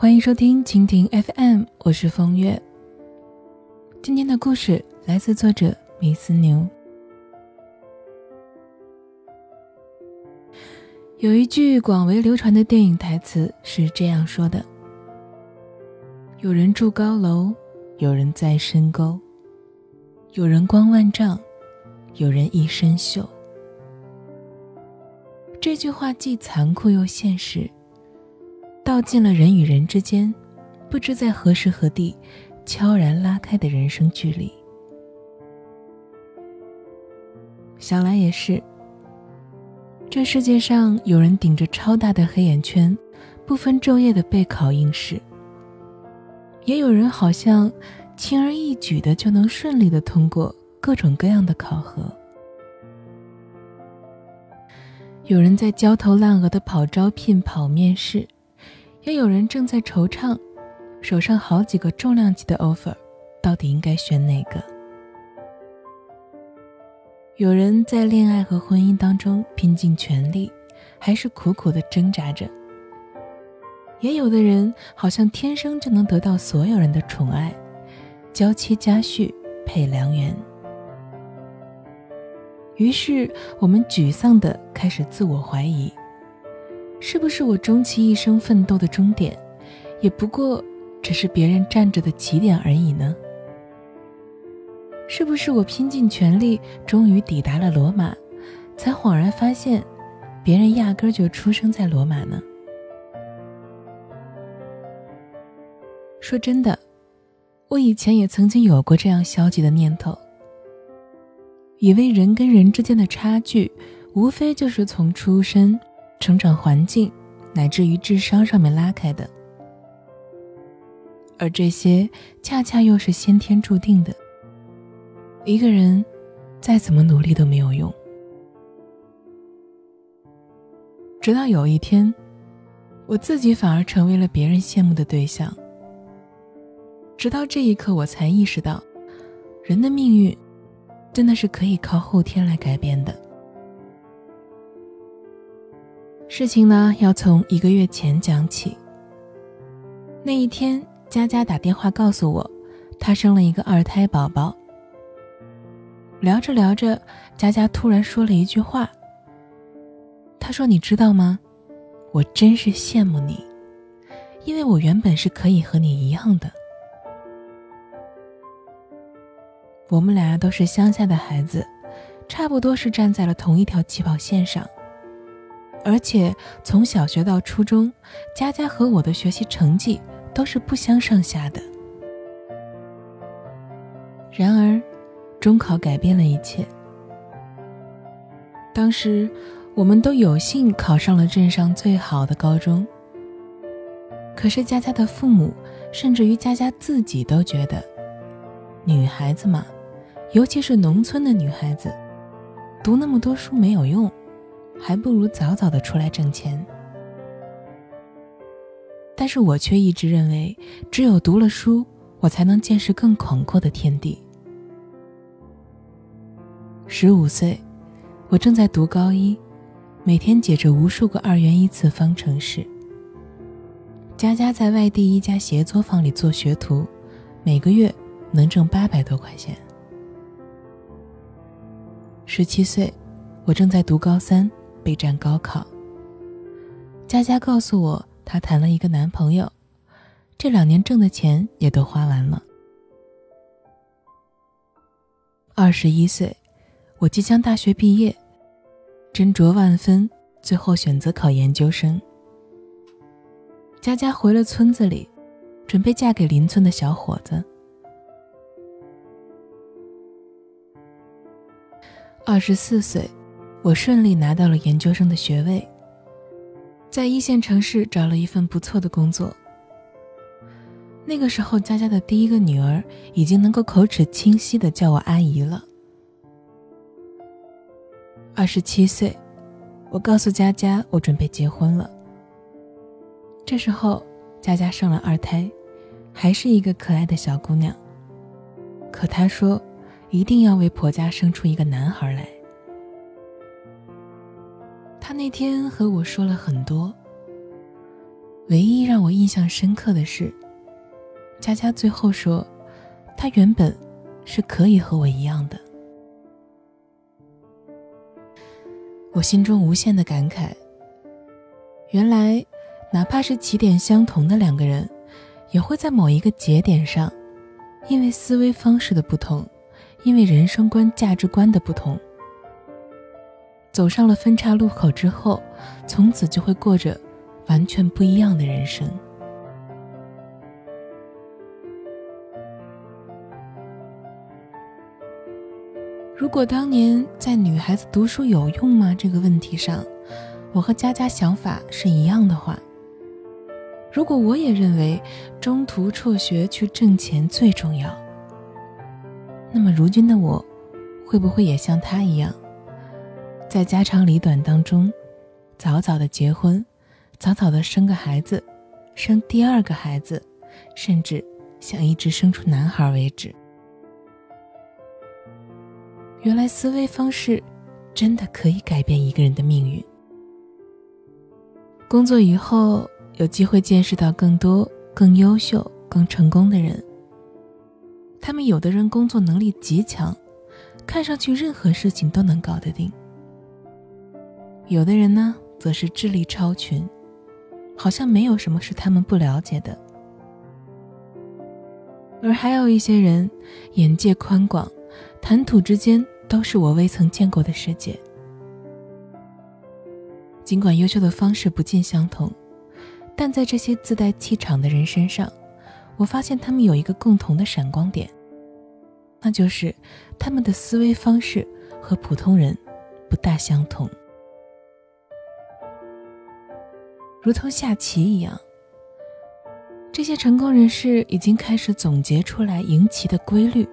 欢迎收听蜻蜓 FM，我是风月。今天的故事来自作者米斯牛。有一句广为流传的电影台词是这样说的：“有人住高楼，有人在深沟，有人光万丈，有人一身锈。”这句话既残酷又现实，道尽了人与人之间不知在何时何地悄然拉开的人生距离。想来也是，这世界上有人顶着超大的黑眼圈，不分昼夜的备考应试，也有人好像轻而易举的就能顺利的通过各种各样的考核。有人在焦头烂额的跑招聘、跑面试，也有人正在惆怅，手上好几个重量级的 offer，到底应该选哪个？有人在恋爱和婚姻当中拼尽全力，还是苦苦的挣扎着。也有的人好像天生就能得到所有人的宠爱，娇妻佳婿配良缘。于是，我们沮丧的开始自我怀疑：是不是我终其一生奋斗的终点，也不过只是别人站着的起点而已呢？是不是我拼尽全力，终于抵达了罗马，才恍然发现，别人压根儿就出生在罗马呢？说真的，我以前也曾经有过这样消极的念头。以为人跟人之间的差距，无非就是从出身、成长环境，乃至于智商上面拉开的，而这些恰恰又是先天注定的。一个人再怎么努力都没有用。直到有一天，我自己反而成为了别人羡慕的对象。直到这一刻，我才意识到，人的命运。真的是可以靠后天来改变的。事情呢，要从一个月前讲起。那一天，佳佳打电话告诉我，她生了一个二胎宝宝。聊着聊着，佳佳突然说了一句话。她说：“你知道吗？我真是羡慕你，因为我原本是可以和你一样的。”我们俩都是乡下的孩子，差不多是站在了同一条起跑线上。而且从小学到初中，佳佳和我的学习成绩都是不相上下的。然而，中考改变了一切。当时，我们都有幸考上了镇上最好的高中。可是，佳佳的父母，甚至于佳佳自己都觉得，女孩子嘛。尤其是农村的女孩子，读那么多书没有用，还不如早早的出来挣钱。但是我却一直认为，只有读了书，我才能见识更广阔的天地。十五岁，我正在读高一，每天解着无数个二元一次方程式。佳佳在外地一家协作坊里做学徒，每个月能挣八百多块钱。十七岁，我正在读高三，备战高考。佳佳告诉我，她谈了一个男朋友，这两年挣的钱也都花完了。二十一岁，我即将大学毕业，斟酌万分，最后选择考研究生。佳佳回了村子里，准备嫁给邻村的小伙子。二十四岁，我顺利拿到了研究生的学位，在一线城市找了一份不错的工作。那个时候，佳佳的第一个女儿已经能够口齿清晰的叫我阿姨了。二十七岁，我告诉佳佳我准备结婚了。这时候，佳佳生了二胎，还是一个可爱的小姑娘。可她说。一定要为婆家生出一个男孩来。他那天和我说了很多，唯一让我印象深刻的是，佳佳最后说，她原本是可以和我一样的。我心中无限的感慨。原来，哪怕是起点相同的两个人，也会在某一个节点上，因为思维方式的不同，因为人生观、价值观的不同，走上了分岔路口之后，从此就会过着完全不一样的人生。如果当年在女孩子读书有用吗这个问题上，我和佳佳想法是一样的话，如果我也认为中途辍学去挣钱最重要，那么如今的我，会不会也像他一样，在家长里短当中，早早的结婚，早早的生个孩子，生第二个孩子，甚至想一直生出男孩为止？原来思维方式真的可以改变一个人的命运。工作以后有机会见识到更多更优秀、更成功的人。他们有的人工作能力极强，看上去任何事情都能搞得定；有的人呢，则是智力超群，好像没有什么是他们不了解的。而还有一些人眼界宽广。谈吐之间都是我未曾见过的世界。尽管优秀的方式不尽相同，但在这些自带气场的人身上，我发现他们有一个共同的闪光点，那就是他们的思维方式和普通人不大相同。如同下棋一样，这些成功人士已经开始总结出来赢棋的规律。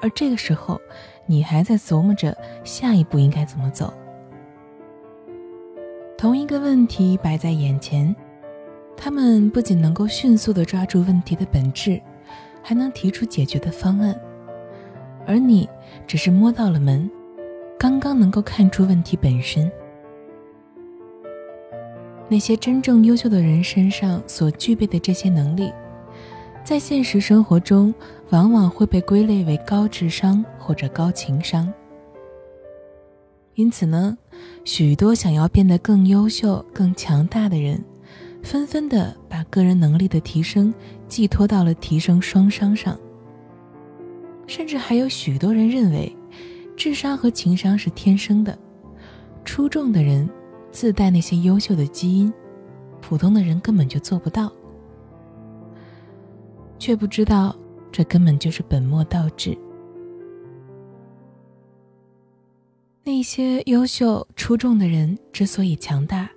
而这个时候，你还在琢磨着下一步应该怎么走。同一个问题摆在眼前，他们不仅能够迅速地抓住问题的本质，还能提出解决的方案，而你只是摸到了门，刚刚能够看出问题本身。那些真正优秀的人身上所具备的这些能力。在现实生活中，往往会被归类为高智商或者高情商。因此呢，许多想要变得更优秀、更强大的人，纷纷的把个人能力的提升寄托到了提升双商上。甚至还有许多人认为，智商和情商是天生的，出众的人自带那些优秀的基因，普通的人根本就做不到。却不知道，这根本就是本末倒置。那些优秀出众的人之所以强大，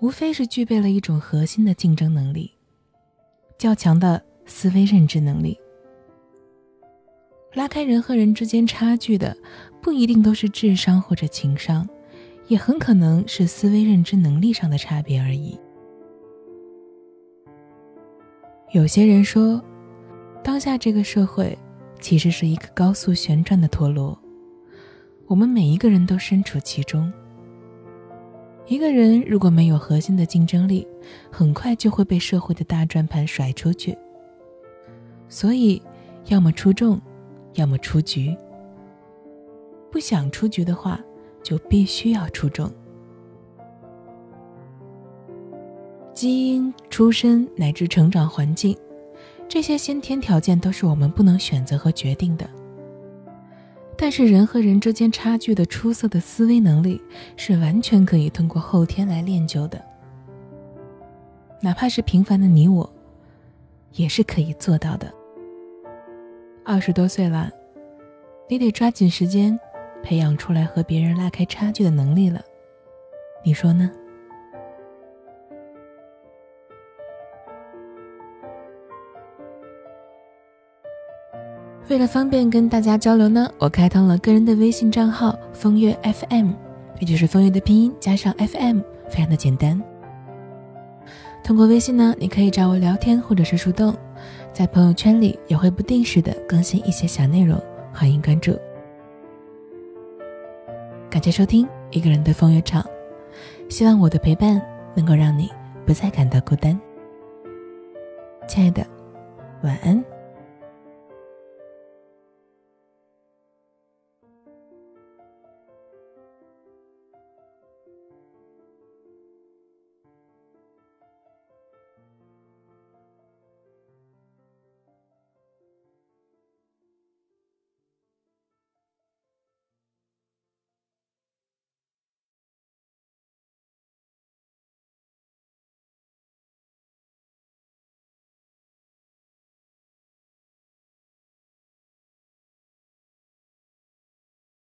无非是具备了一种核心的竞争能力，较强的思维认知能力。拉开人和人之间差距的，不一定都是智商或者情商，也很可能是思维认知能力上的差别而已。有些人说，当下这个社会其实是一个高速旋转的陀螺，我们每一个人都身处其中。一个人如果没有核心的竞争力，很快就会被社会的大转盘甩出去。所以，要么出众，要么出局。不想出局的话，就必须要出众。基因、出身乃至成长环境，这些先天条件都是我们不能选择和决定的。但是人和人之间差距的出色的思维能力，是完全可以通过后天来练就的。哪怕是平凡的你我，也是可以做到的。二十多岁了，你得抓紧时间，培养出来和别人拉开差距的能力了。你说呢？为了方便跟大家交流呢，我开通了个人的微信账号“风月 FM”，也就是风月的拼音加上 FM，非常的简单。通过微信呢，你可以找我聊天或者是树洞，在朋友圈里也会不定时的更新一些小内容，欢迎关注。感谢收听一个人的风月场，希望我的陪伴能够让你不再感到孤单。亲爱的，晚安。